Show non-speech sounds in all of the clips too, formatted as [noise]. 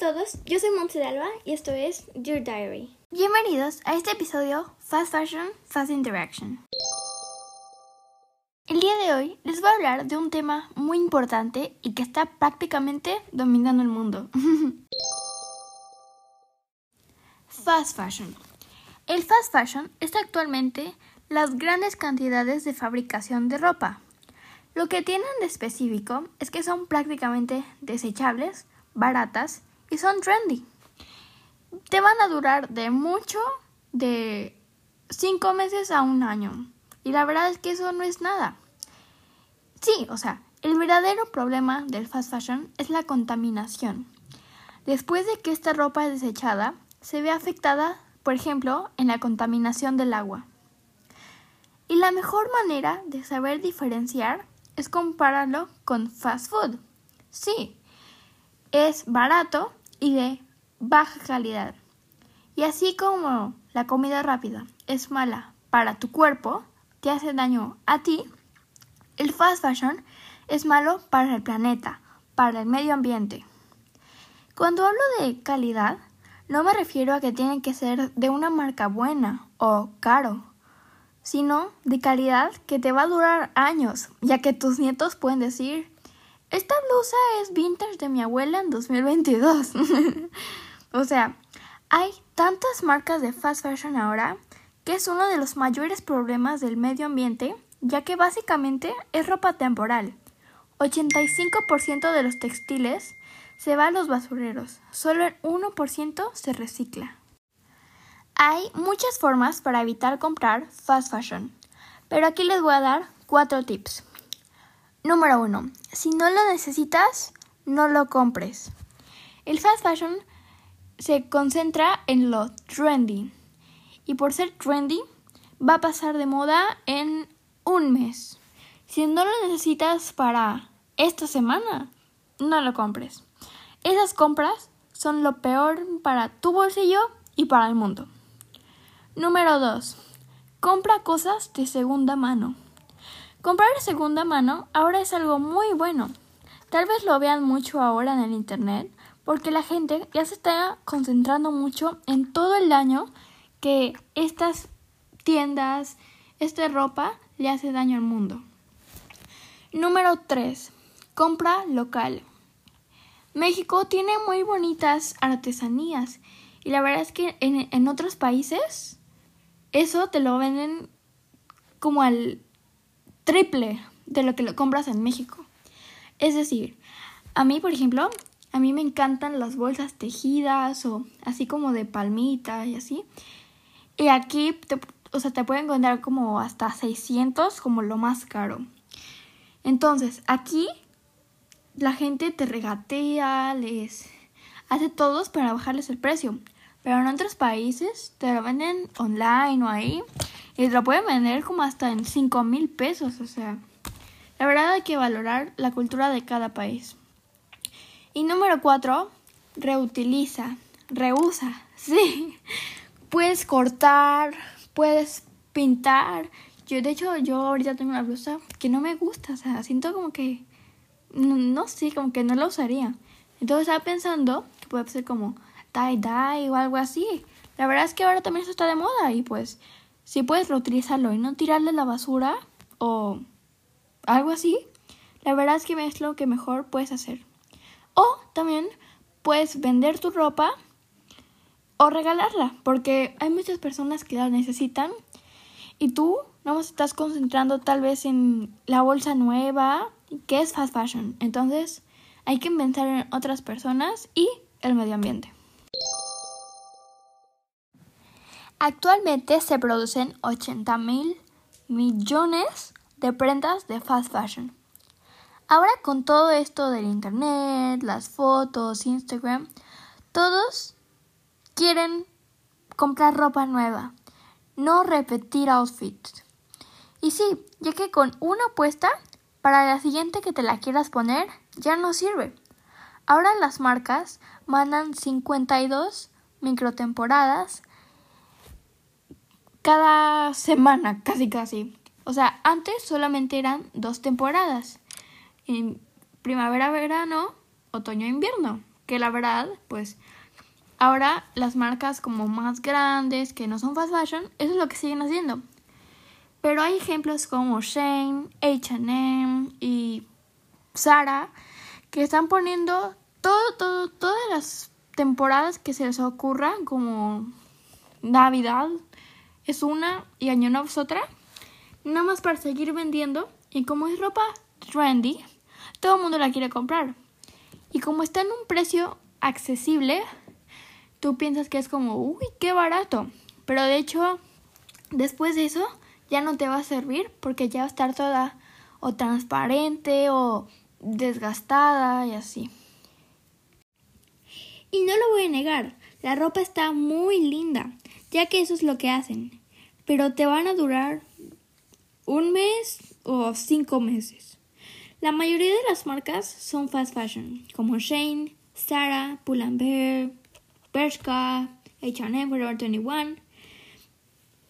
todos, yo soy Montse Alba y esto es Your Diary. Bienvenidos a este episodio Fast Fashion, Fast Interaction. El día de hoy les voy a hablar de un tema muy importante y que está prácticamente dominando el mundo. [laughs] fast Fashion. El fast fashion es actualmente las grandes cantidades de fabricación de ropa. Lo que tienen de específico es que son prácticamente desechables, baratas y son trendy. Te van a durar de mucho, de 5 meses a un año. Y la verdad es que eso no es nada. Sí, o sea, el verdadero problema del fast fashion es la contaminación. Después de que esta ropa es desechada, se ve afectada, por ejemplo, en la contaminación del agua. Y la mejor manera de saber diferenciar es compararlo con fast food. Sí, es barato y de baja calidad. Y así como la comida rápida es mala para tu cuerpo, te hace daño a ti, el fast fashion es malo para el planeta, para el medio ambiente. Cuando hablo de calidad, no me refiero a que tiene que ser de una marca buena o caro, sino de calidad que te va a durar años, ya que tus nietos pueden decir, esta blusa es vintage de mi abuela en 2022. [laughs] o sea, hay tantas marcas de fast fashion ahora que es uno de los mayores problemas del medio ambiente, ya que básicamente es ropa temporal. 85% de los textiles se va a los basureros, solo el 1% se recicla. Hay muchas formas para evitar comprar fast fashion, pero aquí les voy a dar cuatro tips. Número 1. Si no lo necesitas, no lo compres. El fast fashion se concentra en lo trendy. Y por ser trendy, va a pasar de moda en un mes. Si no lo necesitas para esta semana, no lo compres. Esas compras son lo peor para tu bolsillo y para el mundo. Número 2. Compra cosas de segunda mano. Comprar segunda mano ahora es algo muy bueno. Tal vez lo vean mucho ahora en el Internet porque la gente ya se está concentrando mucho en todo el daño que estas tiendas, esta ropa le hace daño al mundo. Número 3. Compra local. México tiene muy bonitas artesanías y la verdad es que en, en otros países eso te lo venden como al triple de lo que lo compras en México. Es decir, a mí, por ejemplo, a mí me encantan las bolsas tejidas o así como de palmita y así. Y aquí, te, o sea, te pueden encontrar como hasta 600 como lo más caro. Entonces, aquí la gente te regatea, les hace todos para bajarles el precio. Pero en otros países te lo venden online o ahí y lo pueden vender como hasta en 5 mil pesos, o sea, la verdad hay que valorar la cultura de cada país. Y número 4, reutiliza, reusa, [laughs] sí. Puedes cortar, puedes pintar. Yo, de hecho, yo ahorita tengo una blusa que no me gusta, o sea, siento como que, no, no sé, como que no la usaría. Entonces estaba pensando que puede ser como tie-dye o algo así. La verdad es que ahora también eso está de moda y pues si puedes reutilizarlo y no tirarle la basura o algo así, la verdad es que es lo que mejor puedes hacer. O también puedes vender tu ropa o regalarla, porque hay muchas personas que la necesitan y tú no estás concentrando tal vez en la bolsa nueva, que es fast fashion. Entonces hay que pensar en otras personas y el medio ambiente. Actualmente se producen 80 mil millones de prendas de fast fashion. Ahora con todo esto del internet, las fotos, Instagram, todos quieren comprar ropa nueva, no repetir outfits. Y sí, ya que con una puesta, para la siguiente que te la quieras poner, ya no sirve. Ahora las marcas mandan 52 microtemporadas cada semana, [laughs] casi casi. O sea, antes solamente eran dos temporadas. En primavera, verano, otoño, invierno. que la verdad, pues ahora las marcas como más grandes, que no son fast fashion, eso es lo que siguen haciendo. Pero hay ejemplos como Shane, HM y Zara que están poniendo todo, todo, todas las temporadas que se les ocurra, como Navidad es una y Año Nuevo es otra, nada más para seguir vendiendo. Y como es ropa trendy, todo el mundo la quiere comprar. Y como está en un precio accesible, tú piensas que es como, uy, qué barato. Pero de hecho, después de eso, ya no te va a servir porque ya va a estar toda o transparente o desgastada y así. Y no lo voy a negar, la ropa está muy linda, ya que eso es lo que hacen, pero te van a durar un mes o cinco meses. La mayoría de las marcas son fast fashion, como Shane, Zara, Pull&Bear, Bershka, H&M, Forever 21.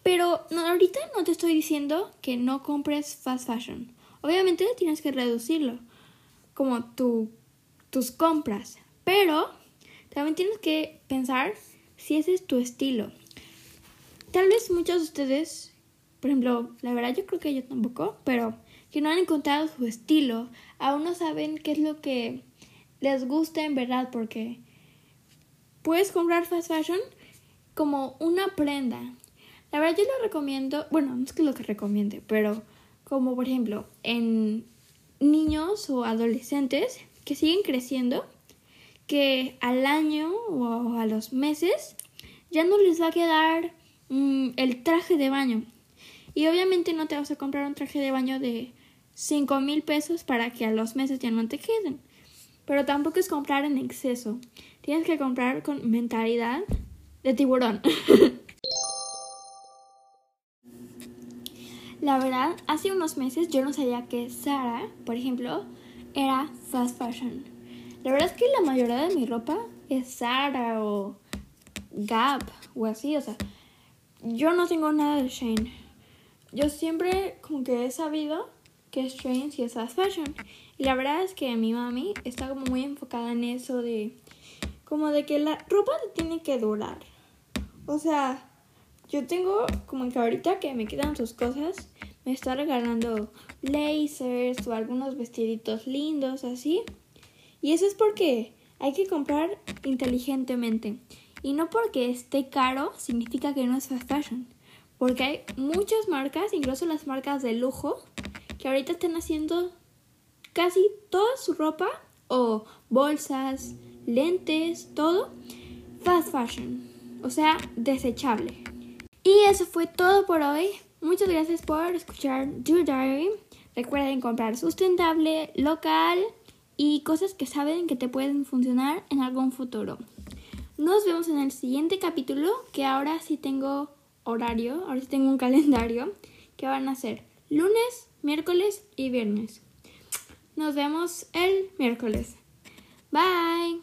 Pero no, ahorita no te estoy diciendo que no compres fast fashion. Obviamente tienes que reducirlo, como tu, tus compras. Pero también tienes que pensar si ese es tu estilo. Tal vez muchos de ustedes, por ejemplo, la verdad yo creo que yo tampoco, pero que no han encontrado su estilo, aún no saben qué es lo que les gusta en verdad, porque puedes comprar fast fashion como una prenda. La verdad yo lo recomiendo, bueno, no es que lo que recomiende, pero como por ejemplo en niños o adolescentes que siguen creciendo, que al año o a los meses ya no les va a quedar mm, el traje de baño. Y obviamente no te vas a comprar un traje de baño de 5 mil pesos para que a los meses ya no te queden. Pero tampoco es comprar en exceso. Tienes que comprar con mentalidad de tiburón. [laughs] La verdad, hace unos meses yo no sabía que Sara, por ejemplo, era fast fashion. La verdad es que la mayoría de mi ropa es Sara o Gap o así, o sea, yo no tengo nada de Shane. Yo siempre como que he sabido que es Shane si es fast fashion. Y la verdad es que mi mami está como muy enfocada en eso de como de que la ropa tiene que durar. O sea, yo tengo como que ahorita que me quedan sus cosas, me está regalando lasers o algunos vestiditos lindos así. Y eso es porque hay que comprar inteligentemente. Y no porque esté caro significa que no es fast fashion. Porque hay muchas marcas, incluso las marcas de lujo, que ahorita están haciendo casi toda su ropa o bolsas, lentes, todo fast fashion. O sea, desechable. Y eso fue todo por hoy. Muchas gracias por escuchar Do Diary. Recuerden comprar sustentable, local y cosas que saben que te pueden funcionar en algún futuro. Nos vemos en el siguiente capítulo, que ahora sí tengo horario, ahora sí tengo un [laughs] calendario, que van a ser lunes, miércoles y viernes. Nos vemos el miércoles. Bye.